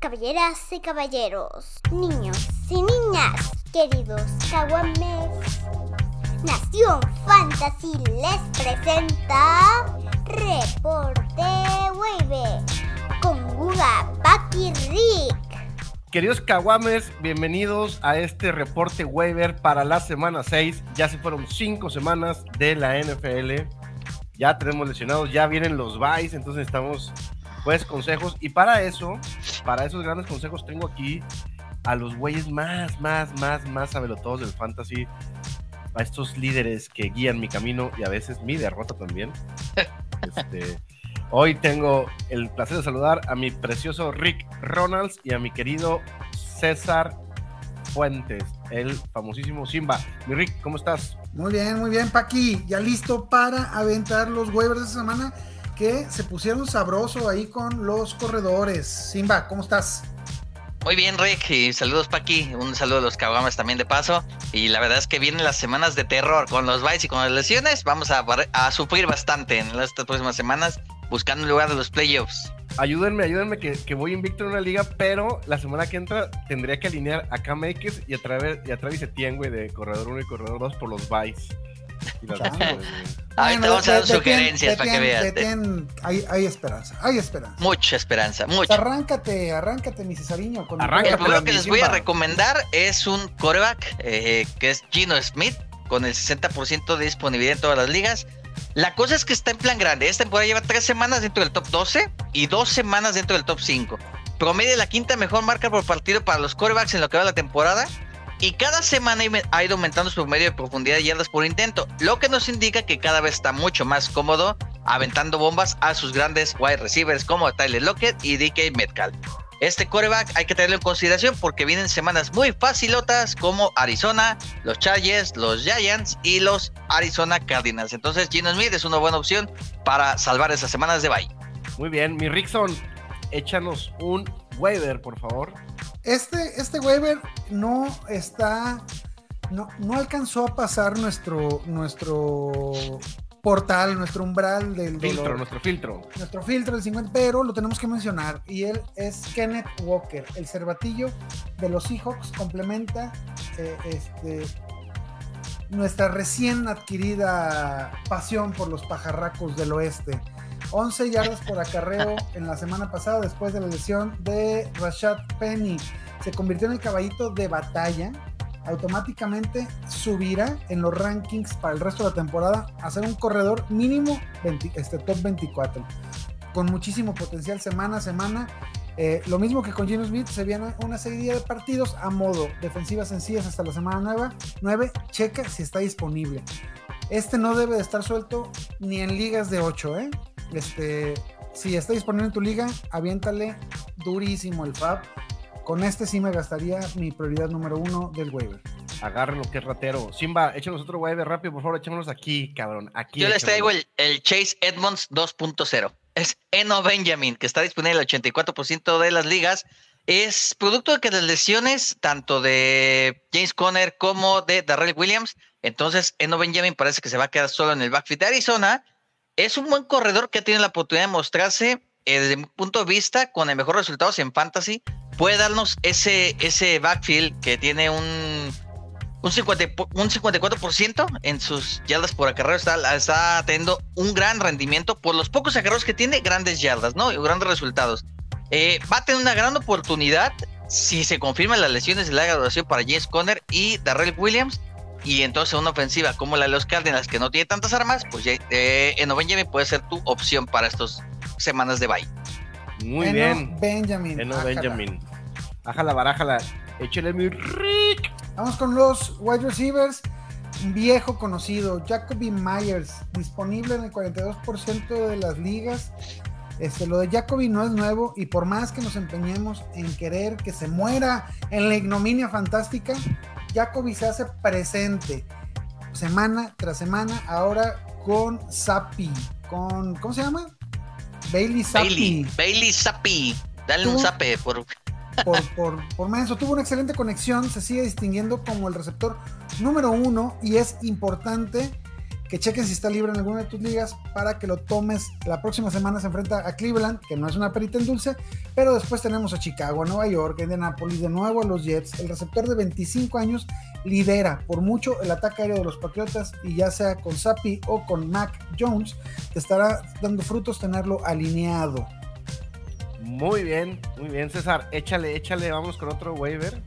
Caballeras y caballeros, niños y niñas, queridos caguames. Nación Fantasy les presenta Reporte Wave con Guga, Paki Rick. Queridos Caguames, bienvenidos a este reporte waiver para la semana 6. Ya se fueron 5 semanas de la NFL. Ya tenemos lesionados, ya vienen los buys, entonces estamos pues consejos. Y para eso, para esos grandes consejos, tengo aquí a los güeyes más, más, más, más sabelotodos del fantasy. A estos líderes que guían mi camino y a veces mi derrota también. Este, hoy tengo el placer de saludar a mi precioso Rick Ronalds y a mi querido César Fuentes, el famosísimo Simba. Mi Rick, ¿cómo estás? Muy bien, muy bien, Paqui. Ya listo para aventar los waivers de esta semana que se pusieron sabroso ahí con los corredores. Simba, ¿cómo estás? Muy bien, Rick, y saludos Paqui, un saludo a los caguamas también de paso. Y la verdad es que vienen las semanas de terror con los bytes y con las lesiones. Vamos a, a sufrir bastante en estas próximas semanas buscando un lugar de los playoffs. Ayúdenme, ayúdenme que, que, voy invicto en una liga, pero la semana que entra tendría que alinear a Cam Akers y a, Travis, y a Travis Etienne, güey, de corredor 1 y corredor 2 por los byes. Ahorita vamos a dar sugerencias para que veas. hay, hay, esperanza, hay esperanza. Mucha esperanza, mucha. Arráncate, arráncate, mi Cesariño. Con el primero que les voy a recomendar es un coreback eh, que es Gino Smith, con el 60% de disponibilidad en todas las ligas. La cosa es que está en plan grande. Esta temporada lleva tres semanas dentro del top 12 y dos semanas dentro del top 5. Promedia la quinta mejor marca por partido para los corebacks en lo que va la temporada. Y cada semana ha ido aumentando su promedio de profundidad de yardas por intento, lo que nos indica que cada vez está mucho más cómodo aventando bombas a sus grandes wide receivers como Tyler Lockett y DK Metcalf. Este coreback hay que tenerlo en consideración porque vienen semanas muy facilotas como Arizona, los Chargers, los Giants y los Arizona Cardinals. Entonces Gino Smith es una buena opción para salvar esas semanas de bye. Muy bien, mi Rickson, échanos un waiver, por favor. Este, este waiver no está, no, no alcanzó a pasar nuestro, nuestro portal, nuestro umbral del filtro, nuestro filtro. Nuestro filtro del 50, pero lo tenemos que mencionar. Y él es Kenneth Walker, el cervatillo de los Seahawks, complementa eh, este, nuestra recién adquirida pasión por los pajarracos del oeste. 11 yardas por acarreo en la semana pasada después de la lesión de Rashad Penny. Se convirtió en el caballito de batalla. Automáticamente subirá en los rankings para el resto de la temporada a ser un corredor mínimo este top 24 con muchísimo potencial semana a semana. Eh, lo mismo que con Gino Smith se viene una serie de partidos a modo. Defensivas sencillas hasta la semana nueva. 9 checa si está disponible. Este no debe de estar suelto ni en ligas de 8 ¿eh? Este si está disponible en tu liga aviéntale durísimo el FAB con este sí me gastaría mi prioridad número uno del waiver. Agárrenlo, que es ratero. Simba, échanos otro waiver rápido, por favor, échanos aquí, cabrón. Aquí Yo les traigo el, Chase Edmonds 2.0. Es Eno Benjamin, que está disponible en el 84% de las ligas. Es producto de que las lesiones, tanto de James Conner como de Darrell Williams, entonces Eno Benjamin parece que se va a quedar solo en el backfield de Arizona. Es un buen corredor que tiene la oportunidad de mostrarse eh, desde mi punto de vista con el mejor resultados en fantasy puede darnos ese, ese backfield que tiene un, un, 50, un 54% en sus yardas por acarreo. Está, teniendo un gran rendimiento por los pocos acarreos que tiene, grandes yardas, ¿no? Y grandes resultados. Eh, va a tener una gran oportunidad si se confirman las lesiones de la graduación para James Conner y Darrell Williams. Y entonces una ofensiva como la de los Cardinals que no tiene tantas armas, pues eh, en Benjamin puede ser tu opción para estas semanas de bye. Muy bien. Benjamin. Eno Benjamin. Ájala, barájala. Échale mi Rick. Vamos con los wide receivers. Viejo conocido, Jacoby Myers, disponible en el 42% de las ligas. Este, lo de Jacoby no es nuevo y por más que nos empeñemos en querer que se muera en la ignominia fantástica, Jacoby se hace presente semana tras semana, ahora con Sapi, con, ¿cómo se llama? Bailey Sapi. Bailey, Bailey Sapi. Dale un zape por por, por, por. Tuvo una excelente conexión, se sigue distinguiendo como el receptor número uno y es importante que chequen si está libre en alguna de tus ligas para que lo tomes. La próxima semana se enfrenta a Cleveland, que no es una perita en dulce, pero después tenemos a Chicago, a Nueva York, a Indianapolis, de nuevo a los Jets. El receptor de 25 años lidera por mucho el ataque aéreo de los Patriotas y ya sea con Sapi o con Mac Jones, te estará dando frutos tenerlo alineado. Muy bien, muy bien, César. Échale, échale, vamos con otro waiver.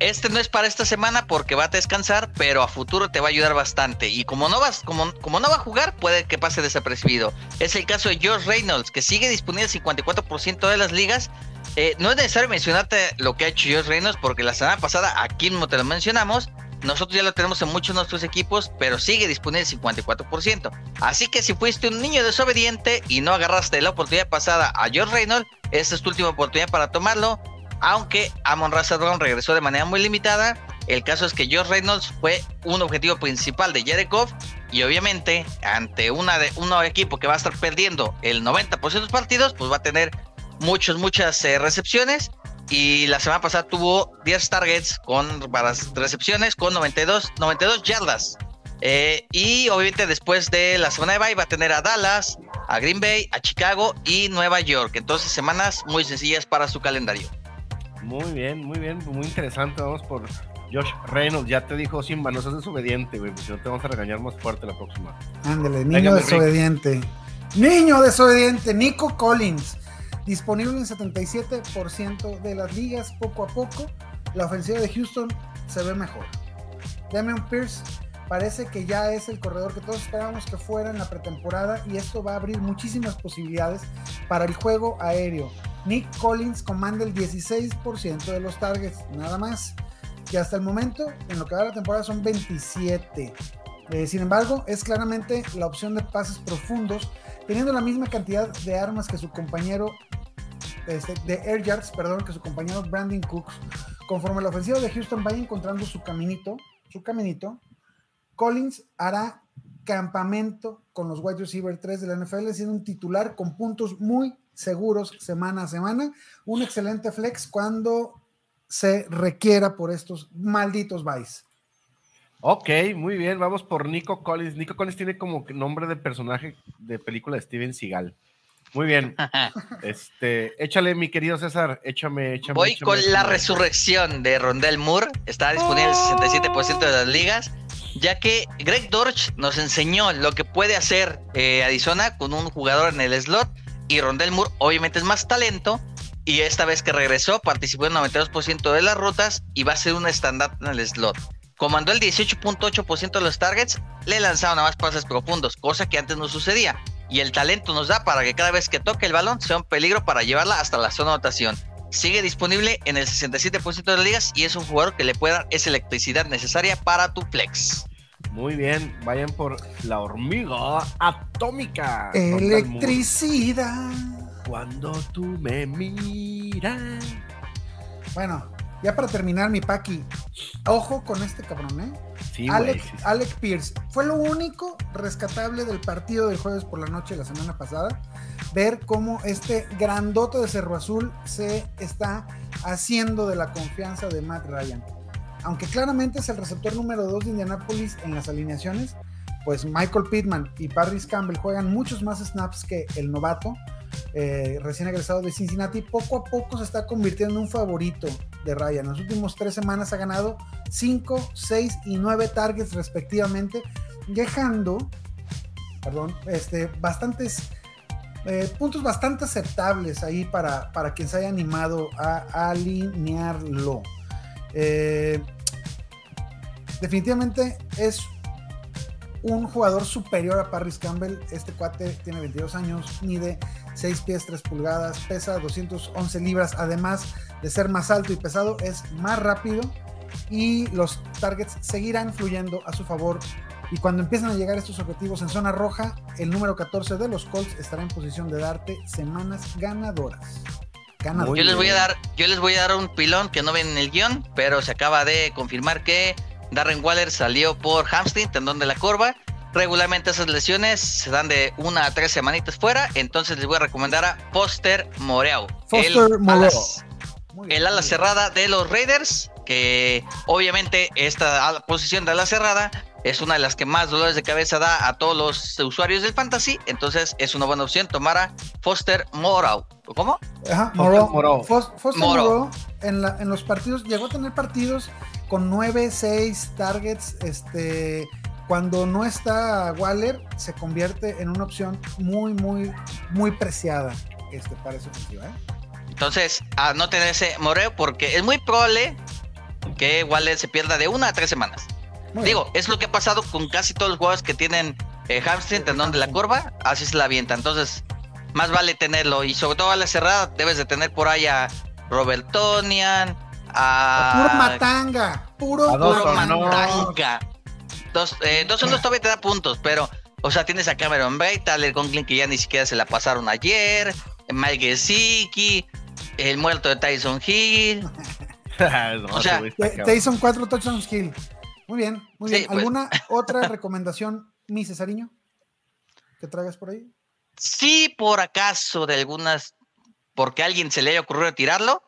Este no es para esta semana porque va a descansar, pero a futuro te va a ayudar bastante. Y como no vas, como, no va a jugar, puede que pase desapercibido. Es el caso de George Reynolds, que sigue disponible el 54% de las ligas. Eh, no es necesario mencionarte lo que ha hecho George Reynolds, porque la semana pasada aquí mismo te lo mencionamos. Nosotros ya lo tenemos en muchos de nuestros equipos, pero sigue disponible el 54%. Así que si fuiste un niño desobediente y no agarraste la oportunidad pasada a George Reynolds, esta es tu última oportunidad para tomarlo aunque Amon Razor regresó de manera muy limitada. El caso es que Josh Reynolds fue un objetivo principal de Jerekov y obviamente ante una de, un equipo que va a estar perdiendo el 90% de los partidos, pues va a tener muchas, muchas eh, recepciones y la semana pasada tuvo 10 targets con varias recepciones con 92, 92 yardas. Eh, y obviamente después de la semana de bye va a tener a Dallas, a Green Bay, a Chicago y Nueva York. Entonces semanas muy sencillas para su calendario. Muy bien, muy bien, muy interesante. Vamos por Josh Reynolds. Ya te dijo Simba, no seas desobediente, güey, pues si no te vamos a regañar más fuerte la próxima. Ándale, niño desobediente. Niño desobediente, Nico Collins. Disponible en 77% de las ligas poco a poco. La ofensiva de Houston se ve mejor. Damian Pierce parece que ya es el corredor que todos esperábamos que fuera en la pretemporada y esto va a abrir muchísimas posibilidades para el juego aéreo. Nick Collins comanda el 16% de los targets, nada más, que hasta el momento, en lo que va de la temporada, son 27. Eh, sin embargo, es claramente la opción de pases profundos, teniendo la misma cantidad de armas que su compañero, este, de air yards, perdón, que su compañero Brandon Cooks. Conforme la ofensiva de Houston vaya encontrando su caminito, su caminito, Collins hará campamento con los wide receiver 3 de la NFL, siendo un titular con puntos muy seguros semana a semana. Un excelente flex cuando se requiera por estos malditos Vice. Ok, muy bien, vamos por Nico Collins. Nico Collins tiene como nombre de personaje de película de Steven Seagal. Muy bien. Este, échale, mi querido César, échame, échame. Voy con la resurrección de Rondell Moore. Está disponible el 67% de las ligas, ya que Greg Dorch nos enseñó lo que puede hacer eh, Arizona con un jugador en el slot y Rondell Moore obviamente es más talento y esta vez que regresó participó en 92% de las rutas y va a ser un estándar en el slot. Comandó el 18.8% de los targets, le lanzaron a más pases profundos, cosa que antes no sucedía. Y el talento nos da para que cada vez que toque el balón sea un peligro para llevarla hasta la zona de anotación. Sigue disponible en el 67% de las ligas y es un jugador que le puede dar esa electricidad necesaria para tu flex. Muy bien, vayan por la hormiga atómica. Electricidad. Cuando tú me miras. Bueno, ya para terminar mi Paki, ojo con este cabrón, ¿eh? Sí, Alec, sí. Alec Pierce. Fue lo único rescatable del partido del jueves por la noche de la semana pasada. Ver cómo este grandote de Cerro Azul se está haciendo de la confianza de Matt Ryan. Aunque claramente es el receptor número 2 de Indianapolis en las alineaciones, pues Michael Pittman y Paris Campbell juegan muchos más snaps que el novato eh, recién egresado de Cincinnati. Poco a poco se está convirtiendo en un favorito de Ryan. En las últimas tres semanas ha ganado 5, 6 y 9 targets respectivamente, dejando, perdón, este, bastantes eh, puntos bastante aceptables ahí para, para quien se haya animado a alinearlo. Eh, definitivamente es un jugador superior a Paris Campbell. Este cuate tiene 22 años, mide 6 pies 3 pulgadas, pesa 211 libras, además de ser más alto y pesado, es más rápido y los targets seguirán fluyendo a su favor. Y cuando empiezan a llegar estos objetivos en zona roja, el número 14 de los Colts estará en posición de darte semanas ganadoras. Yo les voy a dar, yo les voy a dar un pilón que no ven en el guion, pero se acaba de confirmar que Darren Waller salió por hamstring, tendón de la corva. Regularmente esas lesiones se dan de una a tres semanitas fuera, entonces les voy a recomendar a Foster Moreau. Foster el Moreau. alas- el ala cerrada de los Raiders, que obviamente esta posición de ala cerrada es una de las que más dolores de cabeza da a todos los usuarios del fantasy, entonces es una buena opción tomar a Foster Moreau. ¿Cómo? Ajá. Moreau. Fos- Foster Moreau. Moreau en, la- en los partidos, llegó a tener partidos con 9, 6 targets. Este, cuando no está Waller, se convierte en una opción muy, muy, muy preciada este, para esa ofensiva. ¿eh? Entonces, anoten ese Moreo porque es muy probable que Waller se pierda de una a tres semanas. Muy Digo, es lo que ha pasado con casi todos los jugadores que tienen eh, hamstring, tendón de la curva, así se la avienta. Entonces, más vale tenerlo. Y sobre todo a la cerrada, debes de tener por ahí a Robert Tonian, a. Puro matanga, puro, puro mandanga. Dos, eh, dos unos todavía te da puntos, pero, o sea, tienes a Cameron Bray, Tyler Conklin, que ya ni siquiera se la pasaron ayer, Mike Gesicki, el muerto de Tyson Hill. No, O sea, un 4 touchdowns kill. Muy bien, muy Sí, bien. pues. ¿Alguna otra recomendación, mi Cesariño? Que traigas por ahí. Si por acaso de algunas, porque a alguien se le haya ocurrido tirarlo,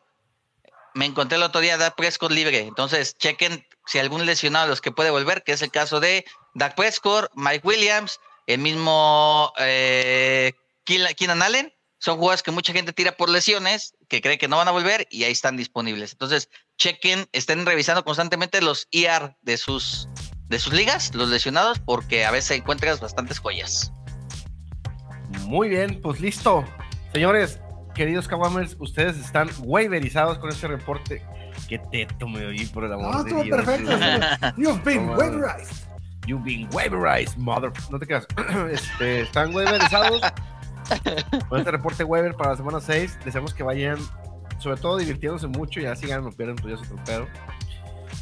me encontré el otro día a Dak Prescott libre. Entonces, chequen si algún lesionado de los que puede volver, que es el caso de Dak Prescott, Mike Williams, el mismo eh, Keenan Allen. Son jugadores que mucha gente tira por lesiones, que cree que no van a volver y ahí están disponibles. Entonces, chequen, estén revisando constantemente los IR de sus, de sus ligas, los lesionados, porque a veces encuentras bastantes joyas. Muy bien, pues listo. Señores, queridos Kawamers, ustedes están waiverizados con este reporte. Qué teto me oí por el amor No, de estuvo Dios. perfecto. estuvo- You've been waiverized. You've been waiverized, mother. No te creas. Este, están waiverizados con este reporte waiver para la semana 6. Deseamos que vayan, sobre todo divirtiéndose mucho. Ya si ganan o pierden, pues ya es otro pedo.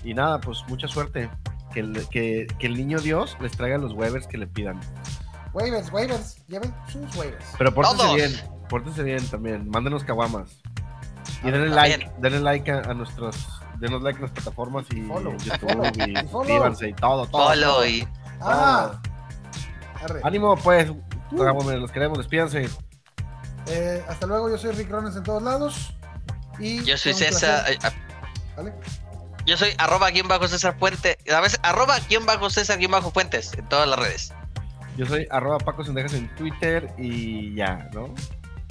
Y nada, pues mucha suerte. Que el, que, que el niño Dios les traiga los waivers que le pidan. Waivers, waivers. Lleven sus waivers. Pero pórtense Todos. bien, pórtense bien también. Mándenos caguamas. Y denle like, denle like a, a nuestros, denos like a las plataformas y Follow, YouTube follow, y y follow. suscríbanse y todo, todo. Follow todo. y Ah, arre. Ánimo pues, Caguames, los queremos, despídanse. Eh, hasta luego, yo soy Rick Rones en todos lados. Y yo soy César. eh, ah, ¿vale? Yo soy arroba guion bajo César Fuente. A veces arroba guion bajo César guion bajo Fuentes en todas las redes. Yo soy arroba Paco Sendejas en Twitter y ya, ¿no?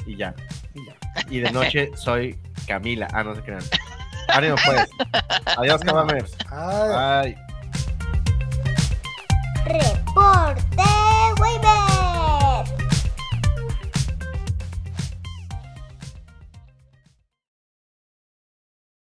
Y ya. Y ya. Y de noche soy Camila. Ah, no se crean. Ánimo pues. Adiós, Caguames. Ay. Bye. Reporte